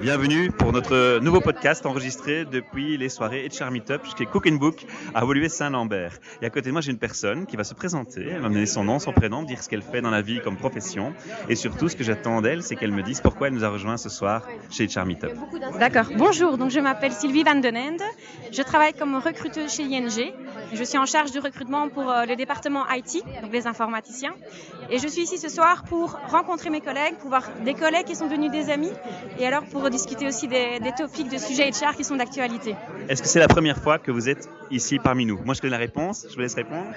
Bienvenue pour notre nouveau podcast enregistré depuis les soirées HR Meetup chez Cook and Book à Woluwe-Saint-Lambert. Et à côté de moi, j'ai une personne qui va se présenter, elle va me donner son nom, son prénom, dire ce qu'elle fait dans la vie comme profession. Et surtout, ce que j'attends d'elle, c'est qu'elle me dise pourquoi elle nous a rejoint ce soir chez HR Meetup. D'accord. Bonjour, donc je m'appelle Sylvie Van Den Ende. Je travaille comme recruteuse chez ING. Je suis en charge du recrutement pour euh, le département IT, donc les informaticiens. Et je suis ici ce soir pour rencontrer mes collègues, pour voir des collègues qui sont devenus des amis, et alors pour discuter aussi des, des topics de sujets HR qui sont d'actualité. Est-ce que c'est la première fois que vous êtes ici parmi nous? Moi, je connais la réponse, je vous laisse répondre.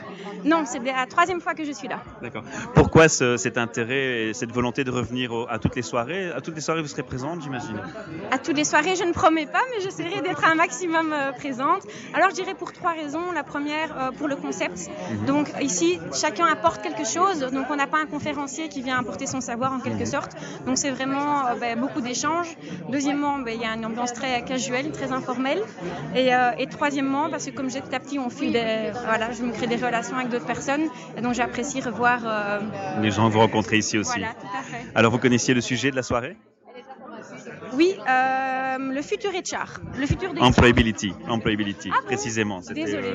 Non, c'est la troisième fois que je suis là. D'accord. Pourquoi ce- cet intérêt et cette volonté de revenir au- à toutes les soirées? À toutes les soirées, vous serez présente, j'imagine À toutes les soirées, je ne promets pas, mais j'essaierai d'être un maximum euh, présente. Alors, je dirais pour trois raisons. La première, euh, pour le concept. Donc, ici, chacun apporte quelque chose. Donc, on n'a pas un conférencier qui vient apporter son savoir en quelque sorte. Donc, c'est vraiment euh, ben, beaucoup d'échanges. Deuxièmement, ben, il y a une ambiance très casuelle, très informelle. Et, euh, et troisièmement, parce que comme j'ai petit à petit, on file des, voilà, je me crée des relations avec d'autres personnes. Et donc, j'apprécie revoir. euh, Les gens que vous rencontrez ici aussi. voilà, tout à fait. Alors, vous connaissiez le sujet de la soirée? Oui, euh, le futur HR. Le futur de HR. Employability, employability, Ah bon précisément.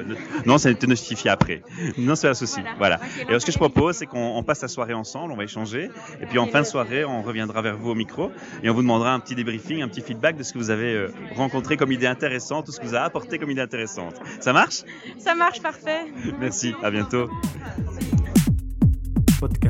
No- non, ça a été notifié après. Non, c'est pas un souci. Voilà. Et alors, ce que je propose, c'est qu'on on passe la soirée ensemble, on va échanger, et puis en fin de soirée, on reviendra vers vous au micro et on vous demandera un petit débriefing, un petit feedback de ce que vous avez euh, rencontré comme idée intéressante, tout ce que vous a apporté comme idée intéressante. Ça marche? Ça marche parfait. Merci. À bientôt. Merci.